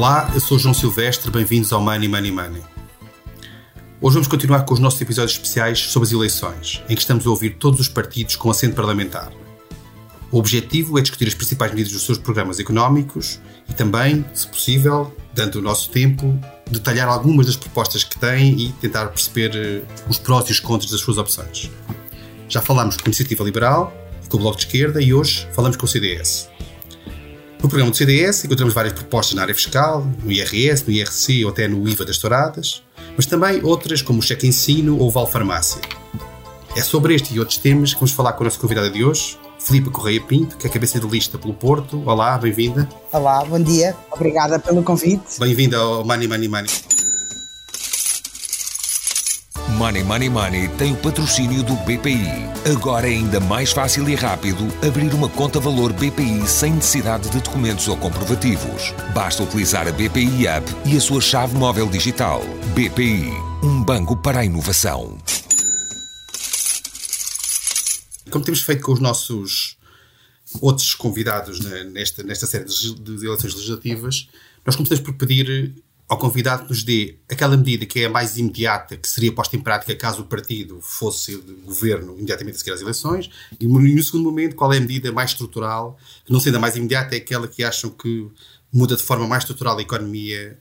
Olá, eu sou João Silvestre, bem-vindos ao Money Money Money. Hoje vamos continuar com os nossos episódios especiais sobre as eleições, em que estamos a ouvir todos os partidos com assento parlamentar. O objetivo é discutir as principais medidas dos seus programas económicos e também, se possível, dando o nosso tempo, detalhar algumas das propostas que têm e tentar perceber eh, os prós e os contras das suas opções. Já falámos com a Iniciativa Liberal com o Bloco de Esquerda e hoje falamos com o CDS. No programa do CDS encontramos várias propostas na área fiscal, no IRS, no IRC ou até no IVA das touradas, mas também outras como o cheque ensino ou o Val Farmácia. É sobre este e outros temas que vamos falar com a nossa convidada de hoje, Filipe Correia Pinto, que é cabeça de lista pelo Porto. Olá, bem-vinda. Olá, bom dia. Obrigada pelo convite. Bem-vinda ao Money Money Money. Money Money Money tem o patrocínio do BPI. Agora é ainda mais fácil e rápido abrir uma conta valor BPI sem necessidade de documentos ou comprovativos. Basta utilizar a BPI App e a sua chave móvel digital. BPI, um banco para a inovação. Como temos feito com os nossos outros convidados nesta, nesta série de eleições legislativas, nós começamos por pedir ao convidado que nos dê aquela medida que é a mais imediata, que seria posta em prática caso o partido fosse governo imediatamente a seguir às eleições, e no segundo momento, qual é a medida mais estrutural, que não sendo a mais imediata, é aquela que acham que muda de forma mais estrutural a economia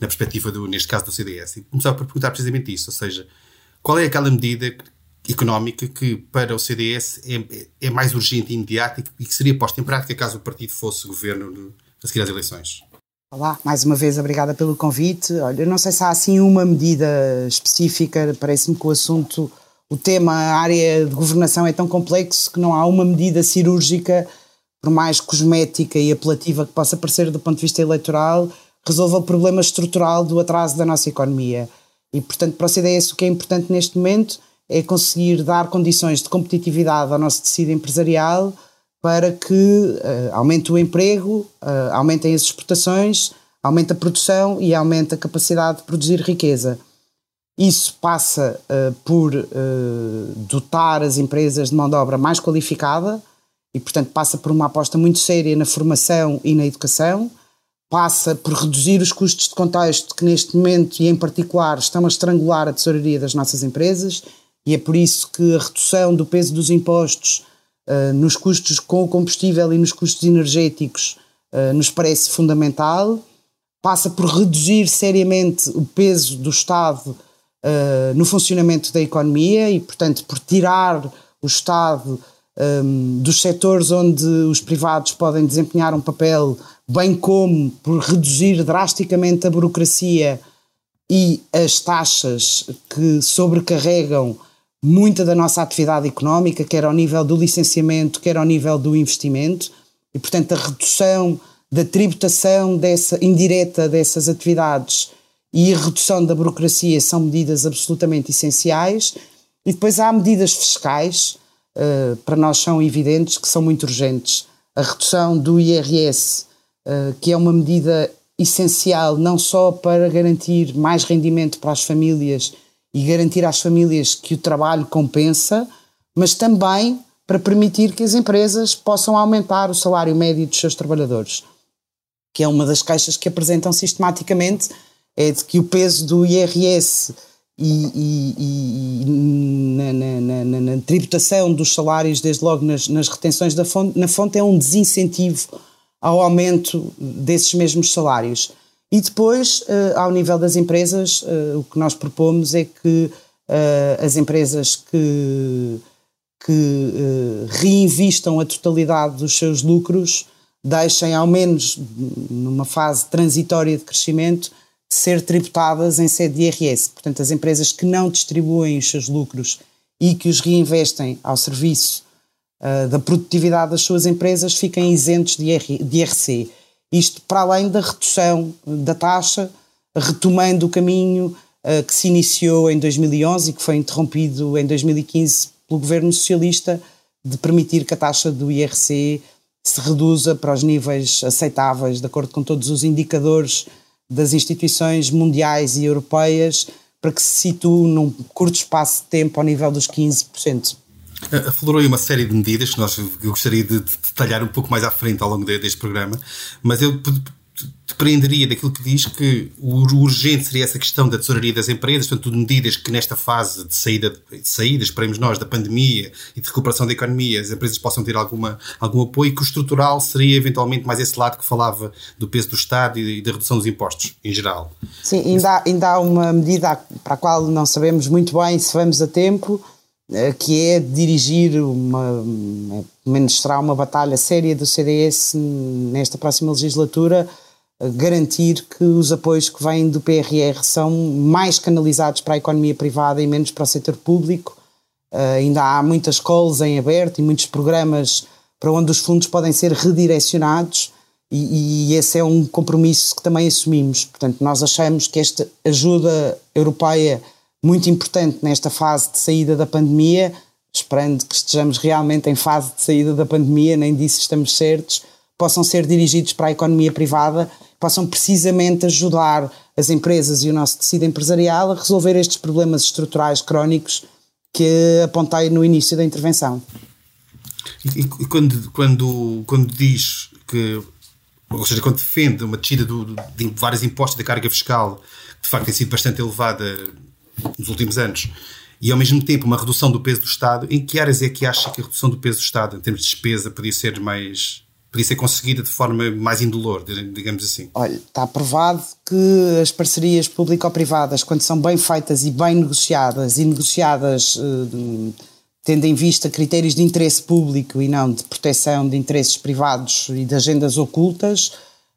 na perspectiva, do, neste caso, do CDS. E começava por perguntar precisamente isso, ou seja, qual é aquela medida económica que para o CDS é, é mais urgente e imediata e que seria posta em prática caso o partido fosse governo a seguir às eleições? Olá, mais uma vez obrigada pelo convite. Olha, eu não sei se há assim uma medida específica, parece-me que o assunto, o tema, a área de governação é tão complexo que não há uma medida cirúrgica, por mais cosmética e apelativa que possa parecer do ponto de vista eleitoral, resolva o problema estrutural do atraso da nossa economia. E, portanto, para o CDS o que é importante neste momento é conseguir dar condições de competitividade ao nosso tecido empresarial para que uh, aumente o emprego, uh, aumentem as exportações, aumente a produção e aumente a capacidade de produzir riqueza. Isso passa uh, por dotar as empresas de mão de obra mais qualificada e, portanto, passa por uma aposta muito séria na formação e na educação, passa por reduzir os custos de contexto que, neste momento e em particular, estão a estrangular a tesouraria das nossas empresas e é por isso que a redução do peso dos impostos uh, nos custos com o combustível e nos custos energéticos uh, nos parece fundamental. Passa por reduzir seriamente o peso do Estado uh, no funcionamento da economia e, portanto, por tirar o Estado um, dos setores onde os privados podem desempenhar um papel, bem como por reduzir drasticamente a burocracia e as taxas que sobrecarregam muita da nossa atividade económica, quer ao nível do licenciamento, quer ao nível do investimento, e portanto a redução da tributação dessa, indireta dessas atividades e a redução da burocracia são medidas absolutamente essenciais. E depois há medidas fiscais, uh, para nós são evidentes, que são muito urgentes. A redução do IRS, uh, que é uma medida essencial não só para garantir mais rendimento para as famílias e garantir às famílias que o trabalho compensa, mas também para permitir que as empresas possam aumentar o salário médio dos seus trabalhadores. Que é uma das queixas que apresentam sistematicamente, é de que o peso do IRS e, e, e na, na, na, na, tributação dos salários, desde logo nas, nas retenções da fonte, na fonte, é um desincentivo ao aumento desses mesmos salários. E depois, uh, ao nível das empresas, uh, o que nós propomos é que uh, as empresas que, que reinvistam a totalidade dos seus lucros deixem, ao menos numa fase transitória de crescimento, ser tributadas em sede de IRS. Portanto, as empresas que não distribuem os seus lucros e que os reinvestem ao serviço da produtividade das suas empresas fiquem isentos de IRC. Isto para além da redução da taxa, retomando o caminho uh, que se iniciou em 2011 e que foi interrompido em 2015 pelo governo socialista, de permitir que a taxa do IRC se reduza para os níveis aceitáveis, de acordo com todos os indicadores das instituições mundiais e europeias, para que se situe num curto espaço de tempo ao nível dos 15%. Aflorou aí uma série de medidas que nós, eu gostaria de, detalhar um pouco mais à frente ao longo de, deste programa, mas eu depreenderia daquilo que diz que o urgente seria essa questão da tesouraria das empresas, portanto, medidas que nesta fase de saída, de saída, esperemos nós, da pandemia e de recuperação da economia, as empresas possam ter alguma, algum apoio, e que o estrutural seria eventualmente mais esse lado que falava do peso do Estado e da redução dos impostos, em geral. Sim, ainda ainda há uma medida para a qual não sabemos muito bem se vamos a tempo, eh, que é dirigir uma, menos será uma batalha séria do CDS nesta próxima legislatura, garantir que os apoios que vêm do PRR são mais canalizados para a economia privada e menos para o setor público. Uh, ainda há muitas calls em aberto e muitos programas para onde os fundos podem ser redirecionados e, e, esse é um compromisso que também assumimos. Portanto, nós achamos que esta ajuda europeia muito importante nesta fase de saída da pandemia, esperando que estejamos realmente em fase de saída da pandemia, nem disso estamos certos, possam ser dirigidos para a economia privada possam precisamente ajudar as empresas e o nosso tecido empresarial a resolver estes problemas estruturais crónicos que apontei no início da intervenção. E, e quando, quando, quando diz que, ou seja, quando defende uma descida do, de vários impostos da carga fiscal, que de facto tem sido bastante elevada nos últimos anos, e ao mesmo tempo uma redução do peso do Estado, em que áreas é que acha que a redução do peso do Estado, em termos de despesa, podia ser mais, podia ser conseguida de forma mais indolor, digamos assim? Olha, está provado que as parcerias público-privadas, quando são bem feitas e bem negociadas, e negociadas eh, tendo em vista critérios de interesse público e não de proteção de interesses privados e de agendas ocultas,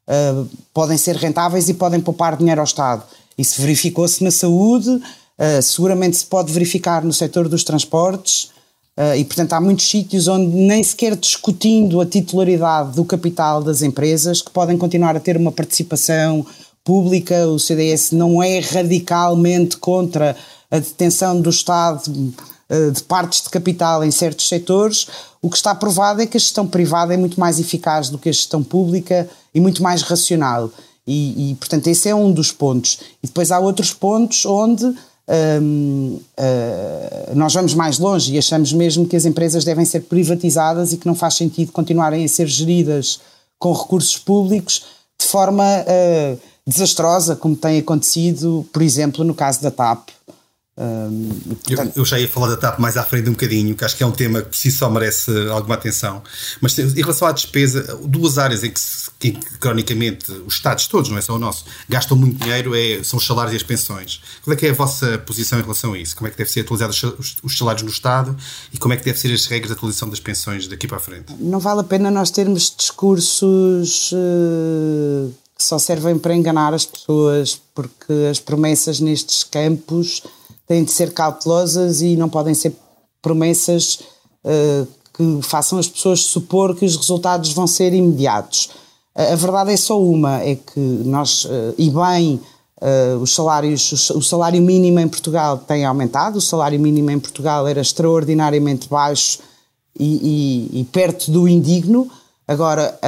eh, podem ser rentáveis e podem poupar dinheiro ao Estado. Isso verificou-se na saúde, eh, seguramente se pode verificar no setor dos transportes, Uh, e, portanto, há muitos sítios onde nem sequer discutindo a titularidade do capital das empresas, que podem continuar a ter uma participação pública. O CDS não é radicalmente contra a detenção do Estado uh, de partes de capital em certos setores. O que está provado é que a gestão privada é muito mais eficaz do que a gestão pública e muito mais racional. E, e portanto, esse é um dos pontos. E depois há outros pontos onde uh, nós vamos mais longe e achamos mesmo que as empresas devem ser privatizadas e que não faz sentido continuarem a ser geridas com recursos públicos de forma uh, desastrosa, como tem acontecido, por exemplo, no caso da TAP. Um, portanto... eu, eu, já ia falar da TAP mais à frente um bocadinho, que acho que é um tema que por si só merece alguma atenção. Mas em relação à despesa, duas áreas em que, que cronicamente os Estados todos, não é só o nosso, gastam muito dinheiro é, são os salários e as pensões. Qual é que é a vossa posição em relação a isso? Como é que deve ser atualizados os, os salários no Estado e como é que devem ser as regras de atualização das pensões daqui para a frente? Não vale a pena nós termos discursos uh, que só servem para enganar as pessoas, porque as promessas nestes campos têm de ser cautelosas e não podem ser promessas uh, que façam as pessoas supor que os resultados vão ser imediatos. A verdade é só uma, é que nós, uh, e bem, os salários, o salário mínimo em Portugal tem aumentado, o salário mínimo em Portugal era extraordinariamente baixo e, e, e perto do indigno, Agora,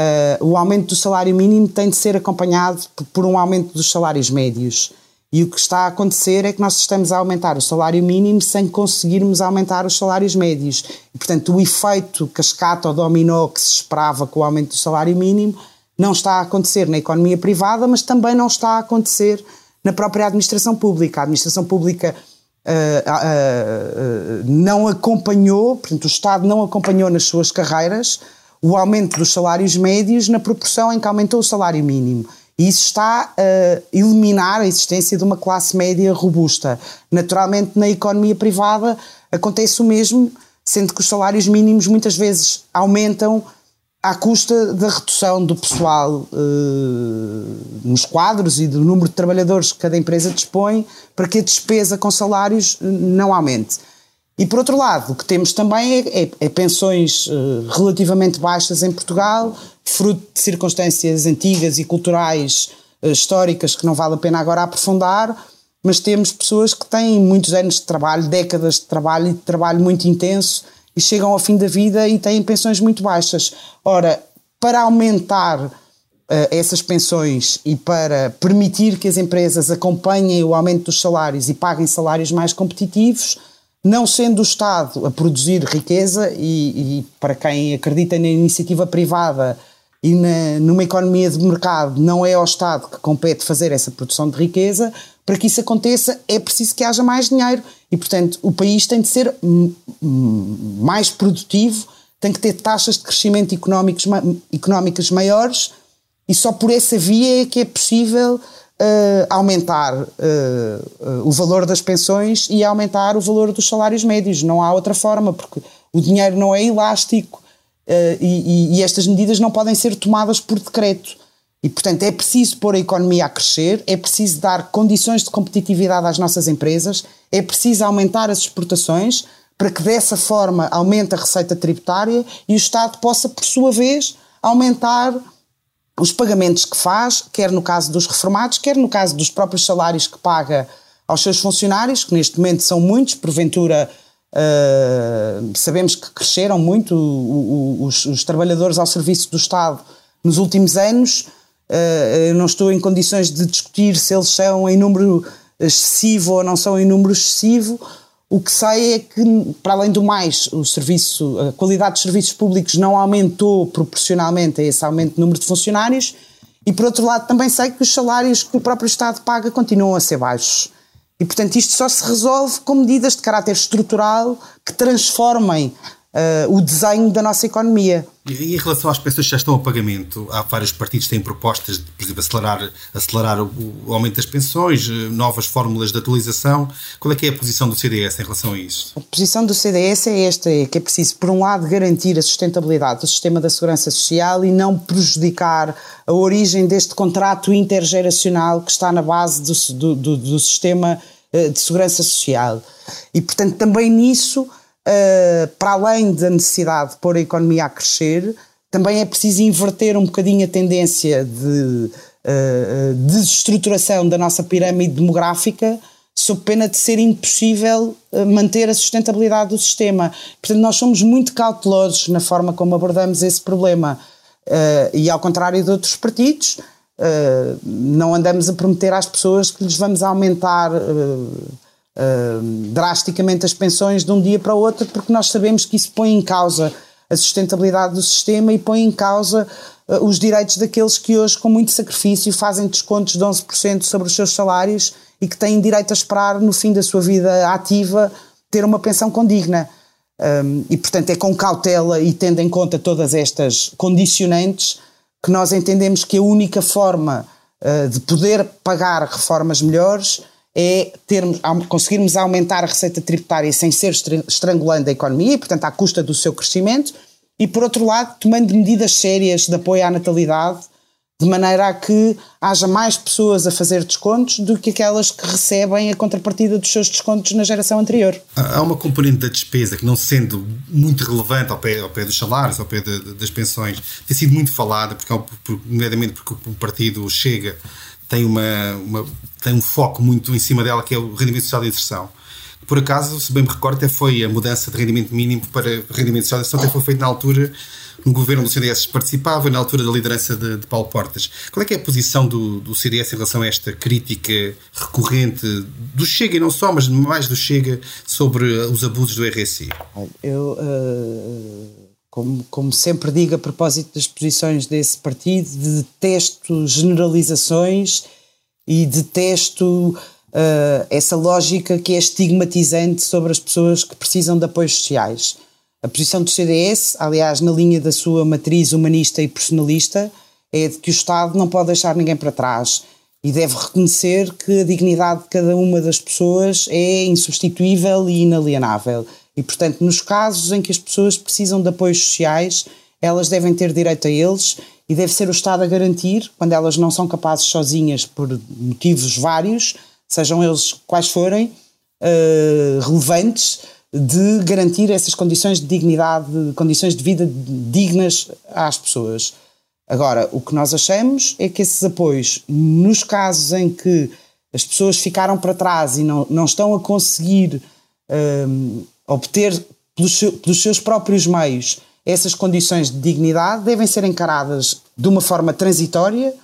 o aumento do salário mínimo tem de ser acompanhado por, um aumento dos salários médios. E o que está a acontecer é que nós estamos a aumentar o salário mínimo sem conseguirmos aumentar os salários médios. E, portanto, o efeito cascata ou dominó que se esperava com o aumento do salário mínimo não está a acontecer na economia privada, mas também não está a acontecer na própria administração pública. A administração pública uh, uh, uh, não acompanhou, portanto, o Estado não acompanhou nas suas carreiras o aumento dos salários médios na proporção em que aumentou o salário mínimo. E isso está a eliminar a existência de uma classe média robusta. Naturalmente, na economia privada acontece o mesmo, sendo que os salários mínimos muitas vezes aumentam à custa da redução do pessoal uh, nos quadros e do número de trabalhadores que cada empresa dispõe para que a despesa com salários não aumente. E por outro lado, o que temos também é, é, é pensões uh, relativamente baixas em Portugal, fruto de circunstâncias antigas e culturais uh, históricas que não vale a pena agora aprofundar, mas temos pessoas que têm muitos anos de trabalho, décadas de trabalho e de trabalho muito intenso e chegam ao fim da vida e têm pensões muito baixas. Ora, para aumentar uh, essas pensões e para permitir que as empresas acompanhem o aumento dos salários e paguem salários mais competitivos, não sendo o Estado a produzir riqueza, e, e, para quem acredita na iniciativa privada, e na, numa economia de mercado não é ao Estado que compete fazer essa produção de riqueza, para que isso aconteça é preciso que haja mais dinheiro. E, portanto, o país tem de ser mais produtivo, tem que ter taxas de crescimento económicos, económicas maiores e só por essa via é que é possível uh, aumentar uh, o valor das pensões e aumentar o valor dos salários médios. Não há outra forma, porque o dinheiro não é elástico e, e, estas medidas não podem ser tomadas por decreto. E, portanto, é preciso pôr a economia a crescer, é preciso dar condições de competitividade às nossas empresas, é preciso aumentar as exportações para que dessa forma aumente a receita tributária e o Estado possa, por sua vez, aumentar os pagamentos que faz, quer no caso dos reformados, quer no caso dos próprios salários que paga aos seus funcionários, que neste momento são muitos, porventura uh, sabemos que cresceram muito os, os, trabalhadores ao serviço do Estado nos últimos anos. Uh, não estou em condições de discutir se eles são em número excessivo ou não são em número excessivo. O que sei é que, para além do mais, o serviço, a qualidade dos serviços públicos não aumentou proporcionalmente a esse aumento de número de funcionários, e por outro lado também sei que os salários que o próprio Estado paga continuam a ser baixos. E portanto isto só se resolve com medidas de caráter estrutural que transformem uh, o desenho da nossa economia. E em relação às pensões que já estão a pagamento, há vários partidos que têm propostas de, por exemplo, acelerar, acelerar o, o, aumento das pensões, eh, novas fórmulas de atualização. Qual é que é a posição do CDS em relação a isso? A posição do CDS é esta, é que é preciso, por um lado, garantir a sustentabilidade do sistema da segurança social e não prejudicar a origem deste contrato intergeracional que está na base do, do, do, do sistema eh, de segurança social. E, portanto, também nisso uh, para além da necessidade de pôr a economia a crescer, também é preciso inverter um bocadinho a tendência de uh, desestruturação da nossa pirâmide demográfica, sob pena de ser impossível manter a sustentabilidade do sistema. Portanto, nós somos muito cautelosos na forma como abordamos esse problema. E ao contrário de outros partidos, não andamos a prometer às pessoas que lhes vamos aumentar drasticamente as pensões de um dia para o outro, porque nós sabemos que isso põe em causa a sustentabilidade do sistema e põe em causa uh, os direitos daqueles que hoje, com muito sacrifício, fazem descontos de 11% sobre os seus salários e que têm direito a esperar, no fim da sua vida ativa, ter uma pensão condigna. Um, e, portanto, é com cautela e tendo em conta todas estas condicionantes que nós entendemos que a única forma uh, de poder pagar reformas melhores é termos, conseguirmos aumentar a receita tributária sem ser estrangulando a economia, e, portanto, à custa do seu crescimento, e, por outro lado, tomando medidas sérias de apoio à natalidade, de maneira a que haja mais pessoas a fazer descontos do que aquelas que recebem a contrapartida dos seus descontos na geração anterior. Há uma componente da despesa que, não sendo muito relevante ao pé, ao pé dos salários, ao pé de, das pensões, tem sido muito falada, porque, nomeadamente porque o partido chega tem, uma, uma, tem um foco muito em cima dela, que é o rendimento social de inserção. Por acaso, se bem me recordo, até foi a mudança de rendimento mínimo para rendimento social de inserção, até foi feita na altura no governo do CDS participava, na altura da liderança de, de Paulo Portas. Qual é é a posição do, do, CDS em relação a esta crítica recorrente do Chega e não só, mas mais do Chega sobre os abusos do RSI? Eu. Uh como, como sempre digo a propósito das posições desse partido, detesto generalizações e detesto uh, essa lógica que é estigmatizante sobre as pessoas que precisam de apoios sociais. A posição do CDS, aliás, na linha da sua matriz humanista e personalista, é de que o Estado não pode deixar ninguém para trás e deve reconhecer que a dignidade de cada uma das pessoas é insubstituível e inalienável e, portanto, nos casos em que as pessoas precisam de apoios sociais, elas devem ter direito a eles e deve ser o Estado a garantir, quando elas não são capazes sozinhas por motivos vários, sejam eles quais forem, uh, relevantes, de garantir essas condições de dignidade, condições de vida dignas às pessoas. Agora, o que nós achamos é que esses apoios, nos casos em que as pessoas ficaram para trás e não, não estão a conseguir eh, obter pelos, pelos seus próprios meios essas condições de dignidade devem ser encaradas de uma forma transitória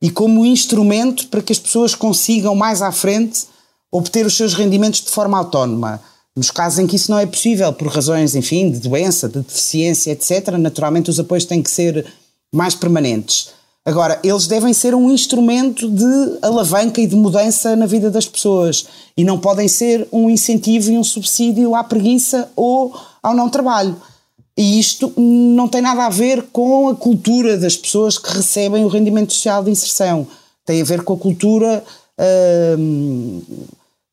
e como instrumento para que as pessoas consigam mais à frente obter os seus rendimentos de forma autónoma. Nos casos em que isso não é possível, por razões, enfim, de doença, de deficiência, etc., naturalmente os apoios têm que ser mais permanentes. Agora, eles devem ser um instrumento de alavanca e de mudança na vida das pessoas e não podem ser um incentivo e um subsídio à preguiça ou ao não trabalho. E isto não tem nada a ver com a cultura das pessoas que recebem o rendimento social de inserção. Tem a ver com a cultura. Hum,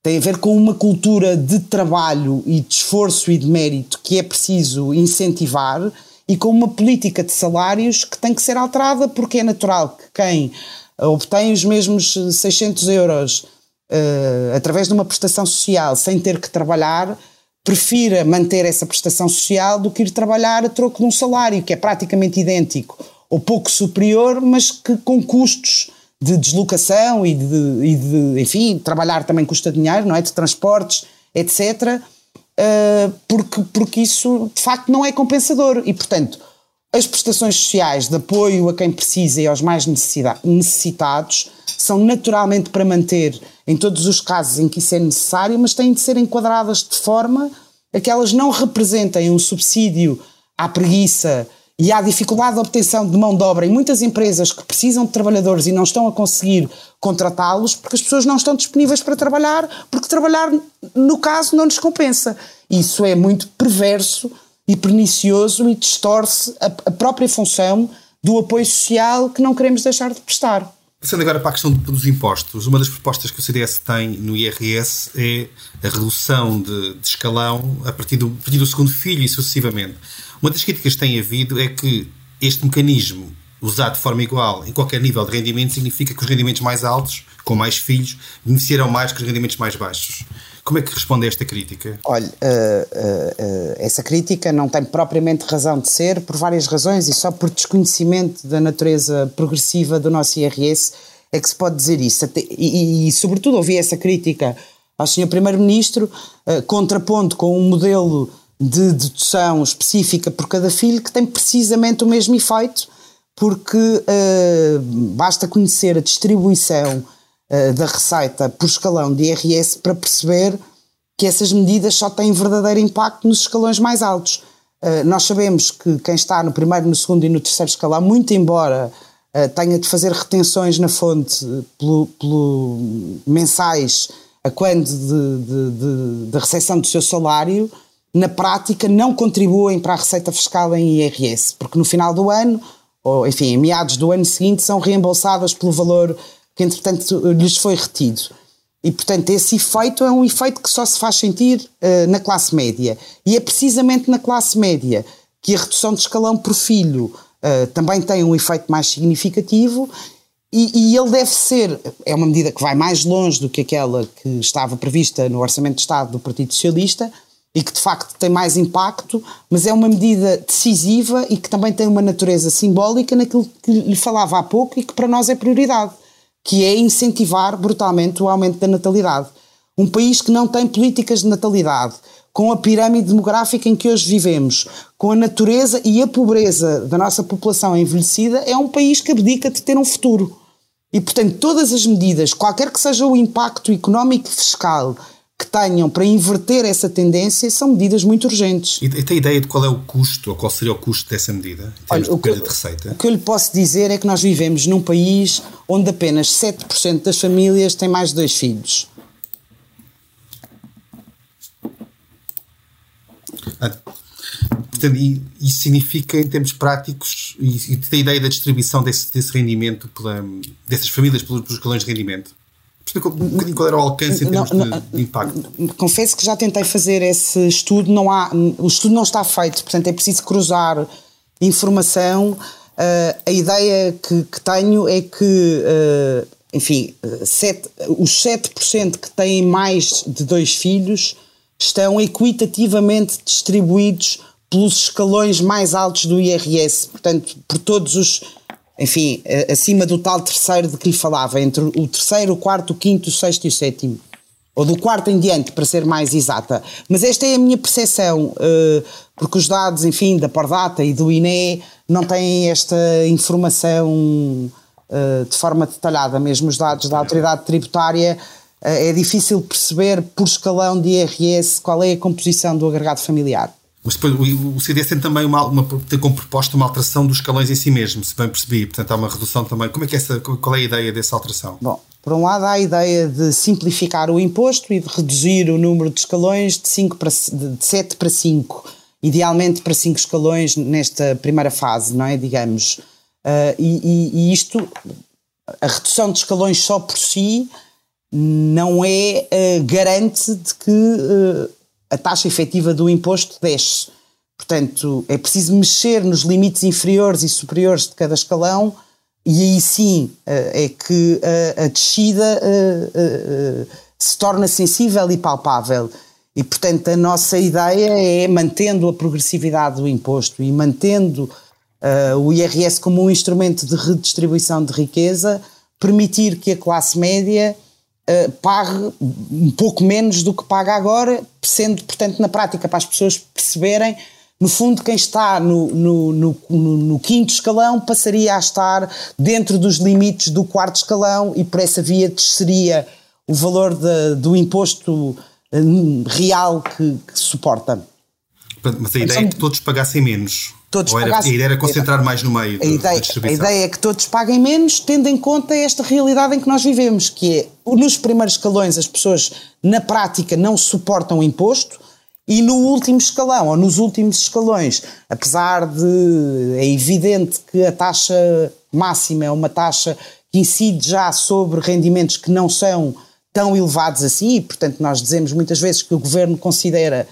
tem a ver com uma cultura de trabalho e de esforço e de mérito que é preciso incentivar e com uma política de salários que tem que ser alterada, porque é natural que quem obtém os mesmos 600 euros uh, através de uma prestação social sem ter que trabalhar, prefira manter essa prestação social do que ir trabalhar a troco de um salário que é praticamente idêntico ou pouco superior, mas que com custos de deslocação e de, e de enfim, trabalhar também custa dinheiro, não é? De transportes, etc uh, porque, porque isso de facto não é compensador. E, portanto, as prestações sociais de apoio a quem precisa e aos mais necessitados são naturalmente para manter em todos os casos em que isso é necessário, mas têm de ser enquadradas de forma a que elas não representem um subsídio à preguiça e à dificuldade de obtenção de mão de obra em muitas empresas que precisam de trabalhadores e não estão a conseguir contratá-los porque as pessoas não estão disponíveis para trabalhar, porque trabalhar, no caso, não lhes compensa. Isso é muito perverso e pernicioso e distorce a, a própria função do apoio social que não queremos deixar de prestar. Passando agora para a questão dos impostos, uma das propostas que o CDS tem no IRS é a redução de, de escalão a partir, do, a partir do segundo filho e sucessivamente. Uma das críticas que tem havido é que este mecanismo usado de forma igual em qualquer nível de rendimento significa que os rendimentos mais altos, com mais filhos, beneficiarão mais que os rendimentos mais baixos. Como é que responde a esta crítica? Olha, uh, uh, uh, essa crítica não tem propriamente razão de ser por várias razões e só por desconhecimento da natureza progressiva do nosso IRS é que se pode dizer isso. Até, e, e, sobretudo, ouvi essa crítica ao Sr. Primeiro-Ministro, contrapondo com um modelo de dedução específica por cada filho que tem precisamente o mesmo efeito porque uh, basta conhecer a distribuição uh, da receita por escalão de IRS para perceber que essas medidas só têm verdadeiro impacto nos escalões mais altos. Uh, nós sabemos que quem está no primeiro, no segundo e no terceiro escalão, muito embora tenha de fazer retenções na fonte pelo, pelo mensais a quando de, de, de, de recepção do seu salário, na prática não contribuem para a receita fiscal em IRS, porque no final do ano ou enfim, em meados do ano seguinte, são reembolsadas pelo valor que entretanto lhes foi retido. E, portanto, esse efeito é um efeito que só se faz sentir uh, na classe média. E é precisamente na classe média que a redução de escalão por filho uh, também tem um efeito mais significativo e, e, ele deve ser, é uma medida que vai mais longe do que aquela que estava prevista no Orçamento de Estado do Partido Socialista, e que de facto tem mais impacto, mas é uma medida decisiva e que também tem uma natureza simbólica naquilo que lhe falava há pouco e que para nós é prioridade, que é incentivar brutalmente o aumento da natalidade. Um país que não tem políticas de natalidade, com a pirâmide demográfica em que hoje vivemos, com a natureza e a pobreza da nossa população envelhecida, é um país que abdica de ter um futuro. E, portanto, todas as medidas, qualquer que seja o impacto económico e fiscal que tenham para inverter essa tendência são medidas muito urgentes. E, tem ideia de qual é o custo, ou qual seria o custo dessa medida, em termos Olha, de perda de receita? O que eu lhe posso dizer é que nós vivemos num país onde apenas 7% das famílias têm mais de dois filhos. Ah, portanto, isso significa, em termos práticos, e, e tem ideia da distribuição desse, desse rendimento, pela, dessas famílias pelos, pelos escalões de rendimento? Explica um bocadinho qual era o alcance em termos não, de, de, impacto. Confesso que já tentei fazer esse estudo, não há, o estudo não está feito, portanto é preciso cruzar informação. Uh, a ideia que, que, tenho é que, uh, enfim, sete, os 7% que têm mais de dois filhos estão equitativamente distribuídos pelos escalões mais altos do IRS, portanto, por todos os enfim, acima do tal terceiro de que lhe falava, entre o terceiro, o quarto, o quinto, o sexto e o sétimo. Ou do quarto em diante, para ser mais exata. Mas esta é a minha percepção, eh, porque os dados, enfim, da Pordata e do INE não têm esta informação eh, de forma detalhada. Mesmo os dados da autoridade tributária, eh, é difícil perceber por escalão de IRS qual é a composição do agregado familiar. Mas depois o, CDS tem também uma, uma, tem como proposta uma alteração dos escalões em si mesmo, se bem percebi. Portanto, há uma redução também. Como é que é essa, qual é a ideia dessa alteração? Bom, por um lado há a ideia de simplificar o imposto e de reduzir o número de escalões de, 5 para, de 7 para 5, idealmente para 5 escalões nesta primeira fase, não é? Digamos. Uh, e, e, e isto, a redução de escalões só por si não é uh, garante de que uh, a taxa efetiva do imposto desce. Portanto, é preciso mexer nos limites inferiores e superiores de cada escalão e aí sim uh, é que a descida se torna sensível e palpável. E, portanto, a nossa ideia é, mantendo a progressividade do imposto e mantendo o IRS como um instrumento de redistribuição de riqueza, permitir que a classe média uh, pague um pouco menos do que paga agora, sendo, portanto, na prática, para as pessoas perceberem, no fundo, quem está no, no, no, no, quinto escalão passaria a estar dentro dos limites do quarto escalão e por essa via desceria o valor de, do imposto eh, real que, que suporta. Mas a ideia é que todos pagassem menos todos era, pagassem. A ideia era concentrar mais no meio a ideia, da distribuição. A ideia é que todos paguem menos, tendo em conta esta realidade em que nós vivemos, que é nos primeiros escalões as pessoas na prática não suportam o imposto e no último escalão ou nos últimos escalões, apesar de é evidente que a taxa máxima é uma taxa que incide já sobre rendimentos que não são tão elevados assim, e portanto nós dizemos muitas vezes que o governo considera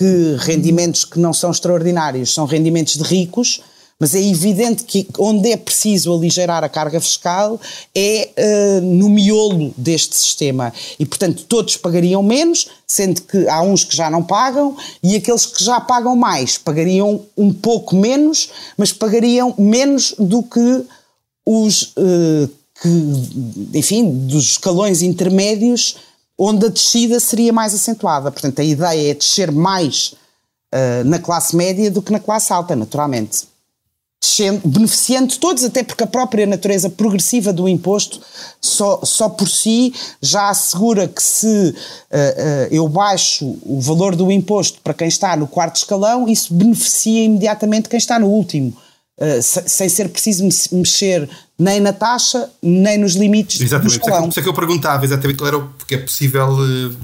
que rendimentos que não são extraordinários são rendimentos de ricos, mas é evidente que onde é preciso aligerar a carga fiscal é uh, no miolo deste sistema. E, portanto, todos pagariam menos, sendo que há uns que já não pagam, e aqueles que já pagam mais pagariam um pouco menos, mas pagariam menos do que os. Uh, que, enfim, dos escalões intermédios onde a descida seria mais acentuada. Portanto, a ideia é descer mais uh, na classe média do que na classe alta, naturalmente. Descendo, beneficiando todos, até porque a própria natureza progressiva do imposto só, só por si já assegura que se uh, uh, eu baixo o valor do imposto para quem está no quarto escalão, isso beneficia imediatamente quem está no último. Uh, sem ser preciso mexer nem na taxa, nem nos limites exatamente, do escalão. Por isso é que eu perguntava exatamente qual era, porque é possível uh,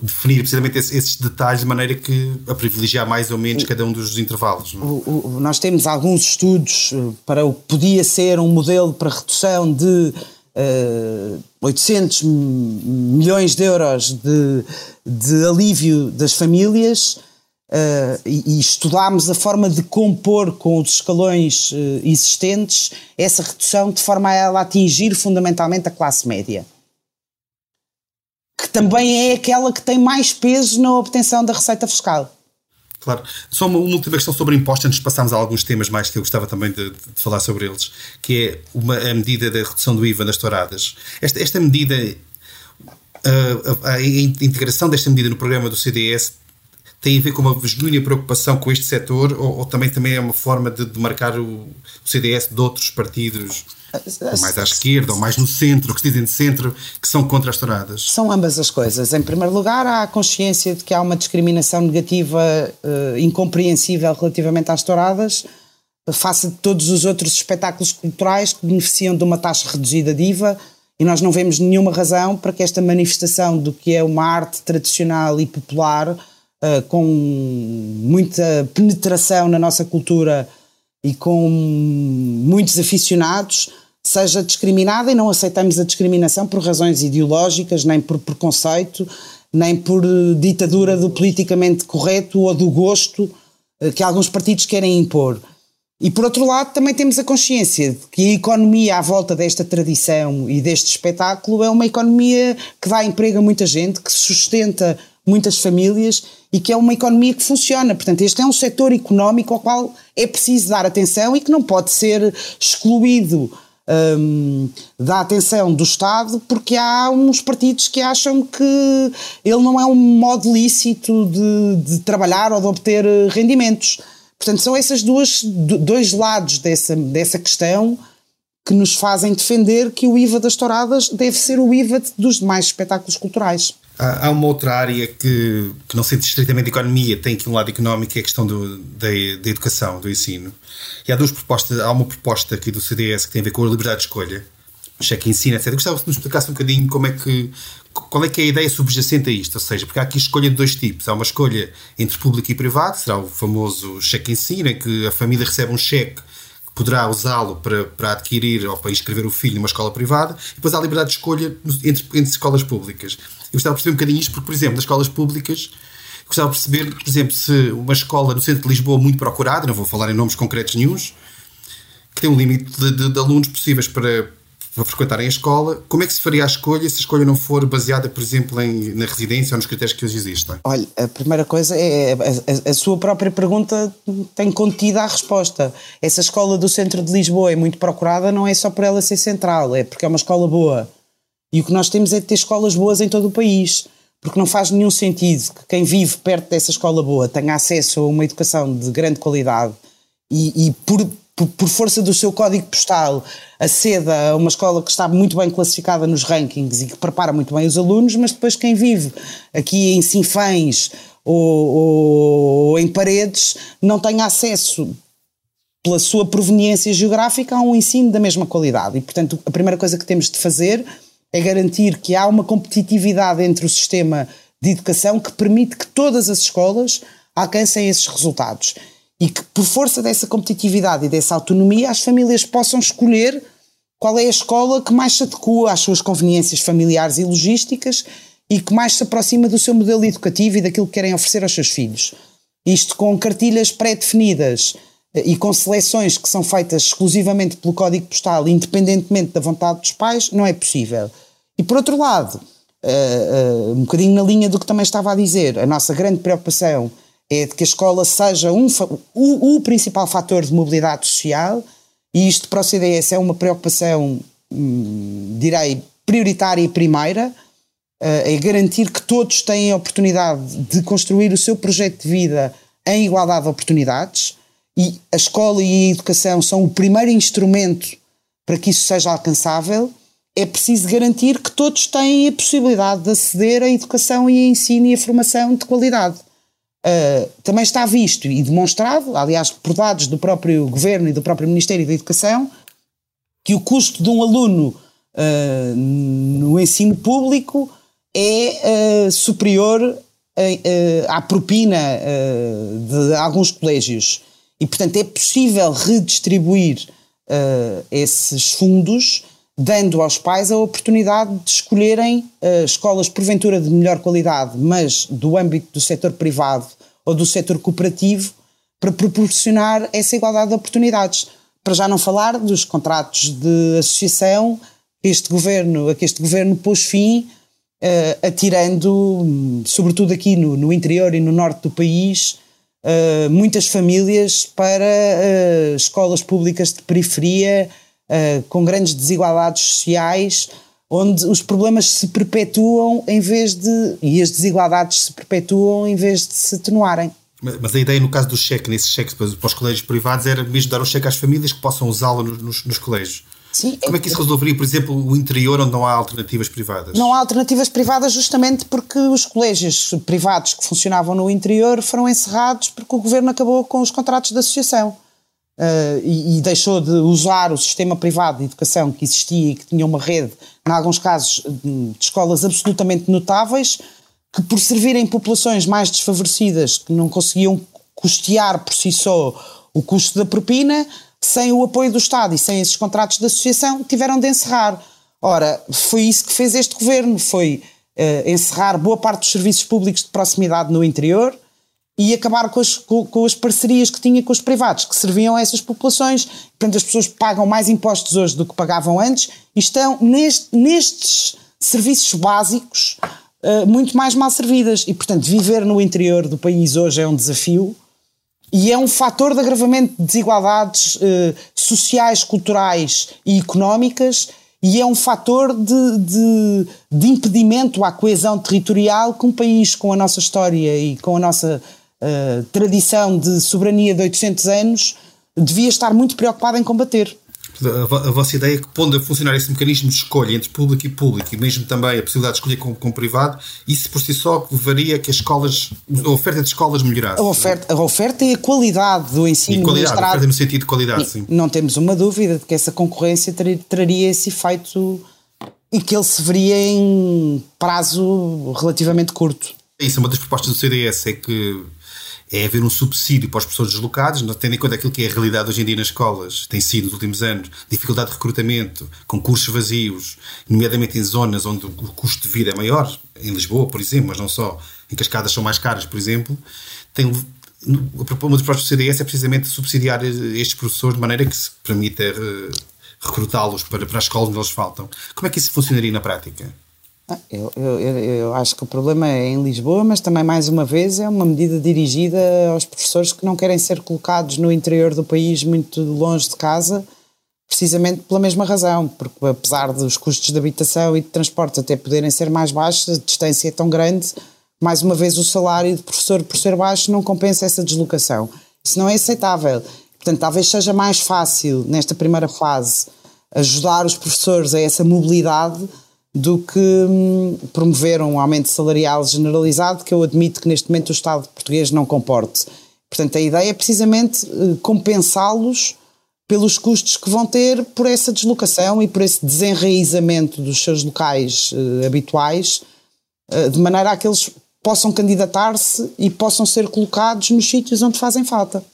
definir precisamente esses, esses, detalhes de maneira que a privilegiar mais ou menos cada um dos intervalos. É? O, o, nós temos alguns estudos uh, para o que podia ser um modelo para redução de uh, 800 milhões de euros de, de alívio das famílias Uh, e, e, estudámos a forma de compor com os escalões uh, existentes essa redução de forma a ela atingir fundamentalmente a classe média. Que também é aquela que tem mais peso na obtenção da receita fiscal. Claro. Só uma, uma, última questão sobre impostos, antes de passarmos a alguns temas mais que eu gostava também de, de falar sobre eles, que é uma, a medida da redução do IVA nas touradas. Esta, esta medida, a, a, a integração desta medida no programa do CDS tem a ver com uma genuína preocupação com este setor ou, ou também, também é uma forma de, marcar o, o, CDS de outros partidos mais à esquerda ou mais no centro, que se dizem de centro, que são contra as touradas? São ambas as coisas. Em primeiro lugar, há a consciência de que há uma discriminação negativa uh, incompreensível relativamente às touradas face de todos os outros espetáculos culturais que beneficiam de uma taxa reduzida de IVA e nós não vemos nenhuma razão para que esta manifestação do que é uma arte tradicional e popular uh, com muita penetração na nossa cultura e com muitos aficionados, seja discriminada e não aceitamos a discriminação por razões ideológicas, nem por preconceito, nem por ditadura do politicamente correto ou do gosto uh, que alguns partidos querem impor. E por outro lado, também temos a consciência de que a economia à volta desta tradição e deste espetáculo é uma economia que dá emprego a muita gente, que sustenta muitas famílias e que é uma economia que funciona. Portanto, este é um setor económico ao qual é preciso dar atenção e que não pode ser excluído um, da atenção do Estado, porque há uns partidos que acham que ele não é um modo lícito de, de trabalhar ou de obter rendimentos. Portanto, são esses dois lados dessa, dessa questão que nos fazem defender que o IVA das touradas deve ser o IVA dos demais espetáculos culturais. Há, uma outra área que, que não sente estritamente economia, tem aqui um lado económico, que é a questão do, da, da educação, do ensino. E há duas propostas, há uma proposta aqui do CDS que tem a ver com a liberdade de escolha, cheque ensino, etc. Gostava que nos explicasse um bocadinho como é que, qual é que é a ideia subjacente a isto, ou seja, porque há aqui escolha de dois tipos. Há uma escolha entre público e privado, será o famoso cheque ensino, em que a família recebe um cheque que poderá usá-lo para, para adquirir ou para inscrever o filho numa escola privada, e depois há a liberdade de escolha entre, entre escolas públicas. Gostava de perceber um bocadinho isto, porque, por exemplo, nas escolas públicas, gostava de perceber, por exemplo, se uma escola no centro de Lisboa muito procurada, não vou falar em nomes concretos nenhums, que tem um limite de, de, de alunos possíveis para para frequentarem a escola, como é que se faria a escolha se a escolha não for baseada, por exemplo, em, na residência ou nos critérios que hoje existem? Olha, a primeira coisa é a, a, a, sua própria pergunta tem contida a resposta. Essa escola do centro de Lisboa é muito procurada, não é só por ela ser central, é porque é uma escola boa. E o que nós temos é de ter escolas boas em todo o país. Porque não faz nenhum sentido que quem vive perto dessa escola boa tenha acesso a uma educação de grande qualidade e, e por por, por, força do seu código postal, aceda a uma escola que está muito bem classificada nos rankings e que prepara muito bem os alunos, mas depois quem vive aqui em Sinfãs ou, ou, em Paredes não tem acesso pela sua proveniência geográfica a um ensino da mesma qualidade. E, portanto, a primeira coisa que temos de fazer é garantir que há uma competitividade entre o sistema de educação que permite que todas as escolas alcancem esses resultados e que, por força dessa competitividade e dessa autonomia, as famílias possam escolher qual é a escola que mais se adequa às suas conveniências familiares e logísticas e que mais se aproxima do seu modelo educativo e daquilo que querem oferecer aos seus filhos. Isto com cartilhas pré-definidas e com seleções que são feitas exclusivamente pelo código postal, independentemente da vontade dos pais, não é possível. E por outro lado, uh, uh, um bocadinho na linha do que também estava a dizer, a nossa grande preocupação é de que a escola seja um, o, o principal fator de mobilidade social e isto para o CDS é uma preocupação, hum, direi, prioritária e primeira, uh, é garantir que todos têm a oportunidade de construir o seu projeto de vida em igualdade de oportunidades e a escola e a educação são o primeiro instrumento para que isso seja alcançável. É preciso garantir que todos têm a possibilidade de aceder à educação e a ensino e a formação de qualidade. Uh, também está visto e demonstrado, aliás, por dados do próprio Governo e do próprio Ministério da Educação, que o custo de um aluno uh, no ensino público é uh, superior à propina de alguns colégios. E, portanto, é possível redistribuir esses fundos dando aos pais a oportunidade de escolherem uh, escolas porventura de melhor qualidade, mas do âmbito do setor privado ou do setor cooperativo, para proporcionar essa igualdade de oportunidades. Para já não falar dos contratos de associação que este governo, a que este governo pôs fim, uh, atirando, sobretudo aqui no, no, interior e no norte do país, uh, muitas famílias para escolas públicas de periferia uh, com grandes desigualdades sociais, onde os problemas se perpetuam em vez de. e as desigualdades se perpetuam em vez de se atenuarem. Mas a ideia no caso do cheque, nesse cheque para os colégios privados, era mesmo dar o cheque às famílias que possam usá-lo nos, nos, colégios. Sim, Como é que isso resolveria, por exemplo, o interior onde não há alternativas privadas? Não há alternativas privadas justamente porque os colégios privados que funcionavam no interior foram encerrados porque o governo acabou com os contratos de associação uh, e, e, deixou de usar o sistema privado de educação que existia e que tinha uma rede, em alguns casos, de escolas absolutamente notáveis, que por servirem populações mais desfavorecidas, que não conseguiam custear por si só o custo da propina, sem o apoio do Estado e sem esses contratos de associação, tiveram de encerrar. Ora, foi isso que fez este governo, foi uh, encerrar boa parte dos serviços públicos de proximidade no interior, e acabar com as, com, com as, parcerias que tinha com os privados, que serviam a essas populações. Portanto, as pessoas pagam mais impostos hoje do que pagavam antes e estão neste, nestes serviços básicos uh, muito mais mal servidas. E, portanto, viver no interior do país hoje é um desafio e é um fator de agravamento de desigualdades uh, sociais, culturais e económicas e é um fator de, de, de impedimento à coesão territorial que um país com a nossa história e com a nossa tradição de soberania de 800 anos devia estar muito preocupado em combater. A, vossa ideia é que, pondo a funcionar esse mecanismo de escolha entre público e público, e mesmo também a possibilidade de escolher com, com privado, isso por si só levaria que as escolas, a oferta de escolas melhorasse. A oferta, a oferta e a qualidade do ensino. E qualidade, oferta no sentido de qualidade, sim. Não temos uma dúvida de que essa concorrência ter, traria esse efeito e que ele se veria em prazo relativamente curto. Isso, uma das propostas do CDS é que é haver um subsídio para os professores deslocados, tendo em conta aquilo que é a realidade hoje em dia nas escolas, tem sido nos últimos anos, dificuldade de recrutamento, concursos vazios, nomeadamente em zonas onde o custo de vida é maior, em Lisboa, por exemplo, mas não só, em que as casas são mais caras, por exemplo, tem, uma das propostas do CDS é precisamente subsidiar estes professores de maneira que se permita eh, recrutá-los para, para as escolas onde eles faltam. Como é que isso funcionaria na prática? Ah, eu, eu, eu, acho que o problema é em Lisboa, mas também, mais uma vez, é uma medida dirigida aos professores que não querem ser colocados no interior do país, muito longe de casa, precisamente pela mesma razão, porque apesar dos custos de habitação e de transporte até poderem ser mais baixos, a distância é tão grande, mais uma vez o salário de professor por ser baixo não compensa essa deslocação. Isso não é aceitável. Portanto, talvez seja mais fácil, nesta primeira fase, ajudar os professores a essa mobilidade do que hum, promover um aumento salarial generalizado que eu admito que neste momento o Estado português não comporte. Portanto, a ideia é precisamente eh, compensá-los pelos custos que vão ter por essa deslocação e por esse desenraizamento dos seus locais uh, habituais, uh, de maneira a que eles possam candidatar-se e possam ser colocados nos sítios onde fazem falta.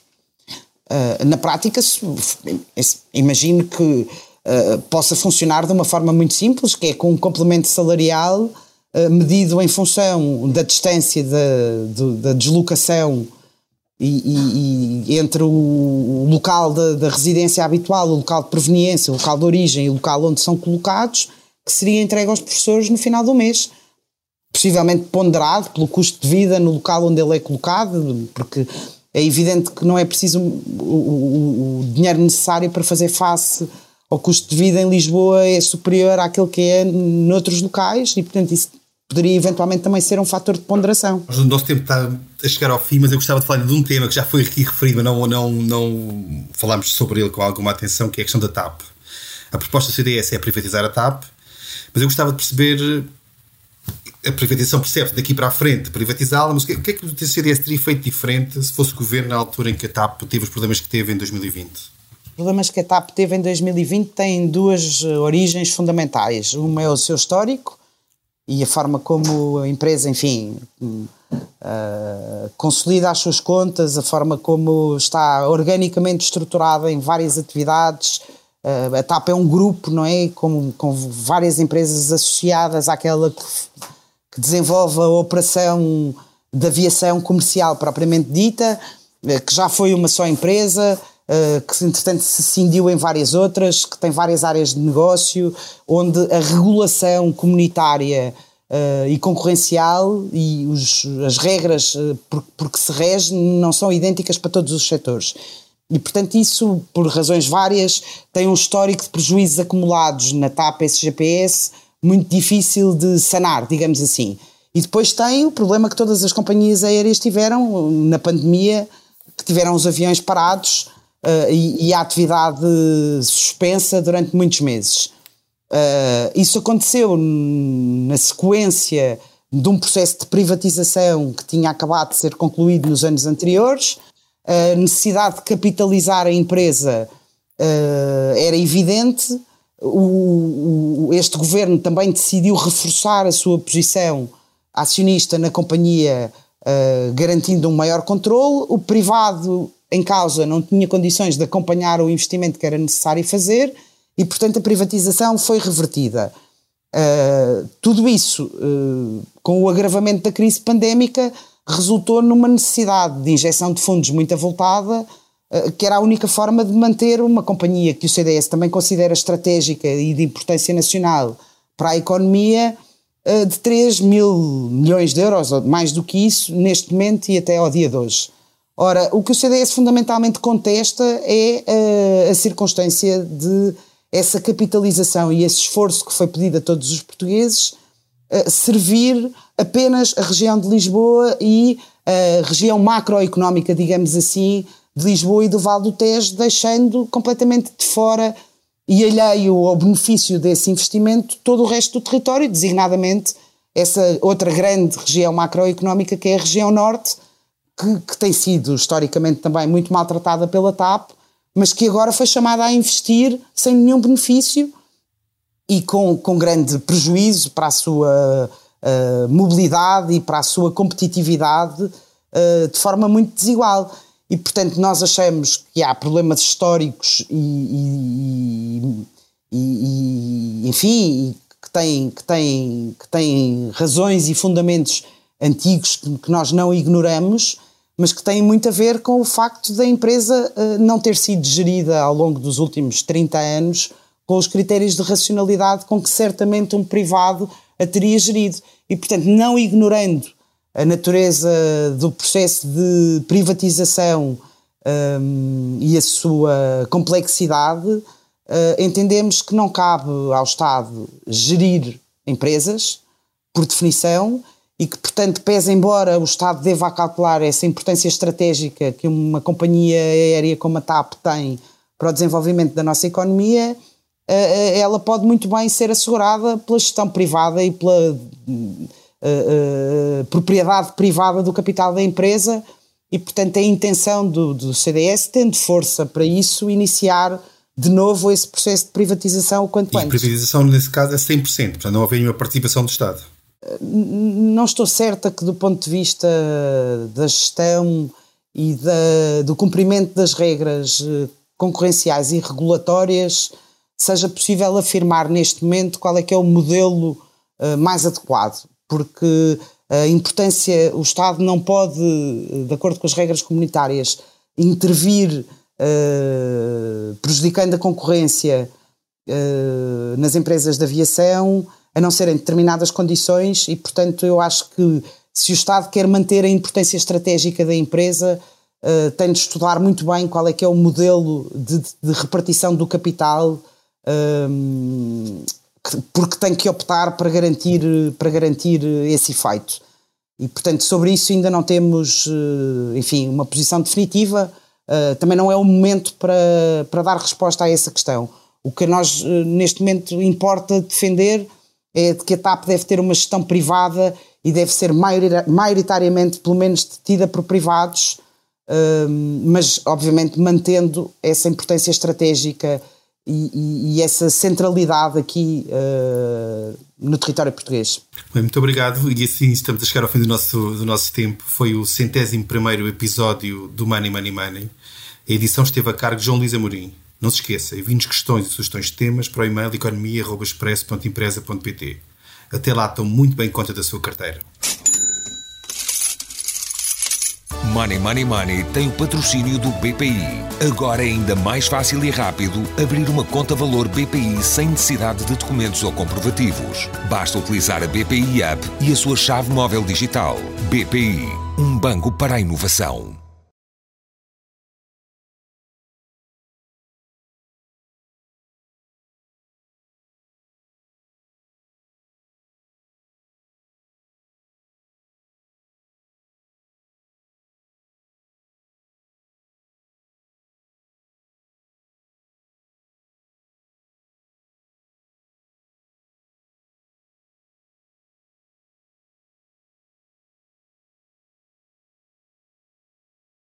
Na prática, imagino que eh, possa funcionar de uma forma muito simples, que é com um complemento salarial uh, medido em função da distância da, da deslocação e, e, e, entre o local da, residência habitual, o local de proveniência, o local de origem e o local onde são colocados, que seria entregue aos professores no final do mês. Possivelmente ponderado pelo custo de vida no local onde ele é colocado, porque é evidente que não é preciso o, o, o dinheiro necessário para fazer face o custo de vida em Lisboa é superior àquele que é noutros locais e, portanto, isso poderia eventualmente também ser um fator de ponderação. O nosso tempo está a chegar ao fim, mas eu gostava de falar de um tema que já foi aqui referido, não, não, não falámos sobre ele com alguma atenção, que é a questão da TAP. A proposta do CDS é privatizar a TAP, mas eu gostava de perceber a privatização percebe daqui para a frente privatizá-la, mas o que, que é que o CDS teria feito diferente se fosse o governo na altura em que a TAP teve os problemas que teve em 2020? Problemas que a TAP teve em 2020 têm duas eh, origens fundamentais. Uma é o seu histórico e a forma como a empresa, enfim, uh, consolida as suas contas, a forma como está organicamente estruturada em várias atividades. Uh, a TAP é um grupo, não é? Com, com várias empresas associadas àquela que, que desenvolve a operação de aviação comercial propriamente dita, que já foi uma só empresa, que entretanto se cindiu em várias outras, que tem várias áreas de negócio, onde a regulação comunitária uh, e concorrencial e os, as regras uh, por, por que se rege não são idênticas para todos os setores. E, portanto, isso, por razões várias, tem um histórico de prejuízos acumulados na TAP SGPS muito difícil de sanar, digamos assim. E depois tem o problema que todas as companhias aéreas tiveram na pandemia, que tiveram os aviões parados uh, e, e, a atividade suspensa durante muitos meses. Uh, isso aconteceu na sequência de um processo de privatização que tinha acabado de ser concluído nos anos anteriores. A necessidade de capitalizar a empresa uh, era evidente. O, o, este governo também decidiu reforçar a sua posição acionista na companhia, uh, garantindo um maior controle. O privado em causa não tinha condições de acompanhar o investimento que era necessário fazer e, portanto, a privatização foi revertida. Uh, tudo isso, uh, com o agravamento da crise pandémica, resultou numa necessidade de injeção de fundos muito avultada, uh, que era a única forma de manter uma companhia que o CDS também considera estratégica e de importância nacional para a economia de 3 mil milhões de euros, ou mais do que isso, neste momento e até ao dia de hoje. Ora, o que o CDS fundamentalmente contesta é uh, a circunstância de essa capitalização e esse esforço que foi pedido a todos os portugueses uh, servir apenas a região de Lisboa e a região macroeconómica, digamos assim, de Lisboa e do Vale do Tejo, deixando completamente de fora e alheio ao benefício desse investimento todo o resto do território, designadamente essa outra grande região macroeconómica que é a região norte, que, que tem sido historicamente também muito maltratada pela TAP, mas que agora foi chamada a investir sem nenhum benefício e com, com grande prejuízo para a sua uh, mobilidade e para a sua competitividade uh, de forma muito desigual. E, portanto, nós achamos que há problemas históricos e, e, e, e enfim, que têm, que, têm, que têm razões e fundamentos antigos que, nós não ignoramos, mas que têm muito a ver com o facto da empresa uh, não ter sido gerida ao longo dos últimos 30 anos com os critérios de racionalidade com que certamente um privado a teria gerido. E, portanto, não ignorando a natureza do processo de privatização um, e a sua complexidade, uh, entendemos que não cabe ao Estado gerir empresas, por definição, e que, portanto, pese embora o Estado deva calcular essa importância estratégica que uma companhia aérea como a TAP tem para o desenvolvimento da nossa economia, uh, ela pode muito bem ser assegurada pela gestão privada e pela uh, propriedade privada do capital da empresa e, portanto, a intenção do, do CDS, tendo força para isso, iniciar de novo esse processo de privatização o quanto e antes. privatização, nesse caso, é 100%, portanto não houve nenhuma participação do Estado. Não estou certa que, do ponto de vista da gestão e da, do cumprimento das regras concorrenciais e regulatórias, seja possível afirmar neste momento qual é que é o modelo uh, mais adequado. Porque a importância, o Estado não pode, de acordo com as regras comunitárias, intervir prejudicando a concorrência nas empresas de aviação, a não ser em determinadas condições, e portanto eu acho que se o Estado quer manter a importância estratégica da empresa, uh, tem de estudar muito bem qual é que é o modelo de, de repartição do capital porque tem que optar para garantir, para garantir esse efeito. E, portanto, sobre isso ainda não temos, eh, enfim, uma posição definitiva. Uh, também não é o momento para, para dar resposta a essa questão. O que nós, neste momento, importa defender é de que a TAP deve ter uma gestão privada e deve ser maioritariamente, pelo menos, detida por privados, uh, mas, obviamente, mantendo essa importância estratégica e, e, e essa centralidade aqui uh, no território português. Bem, muito obrigado e assim estamos a chegar ao fim do nosso, do nosso tempo. Foi o centésimo primeiro episódio do Money Money Money. A edição esteve a cargo de João Luís Amorim. Não se esqueça, enviem-nos questões e sugestões de temas para o e-mail economia.expresso.empresa.pt. Até lá, estão muito bem conta da sua carteira. Money Money Money tem o patrocínio do BPI. Agora é ainda mais fácil e rápido abrir uma conta valor BPI sem necessidade de documentos ou comprovativos. Basta utilizar a BPI App e a sua chave móvel digital. BPI, um banco para a inovação.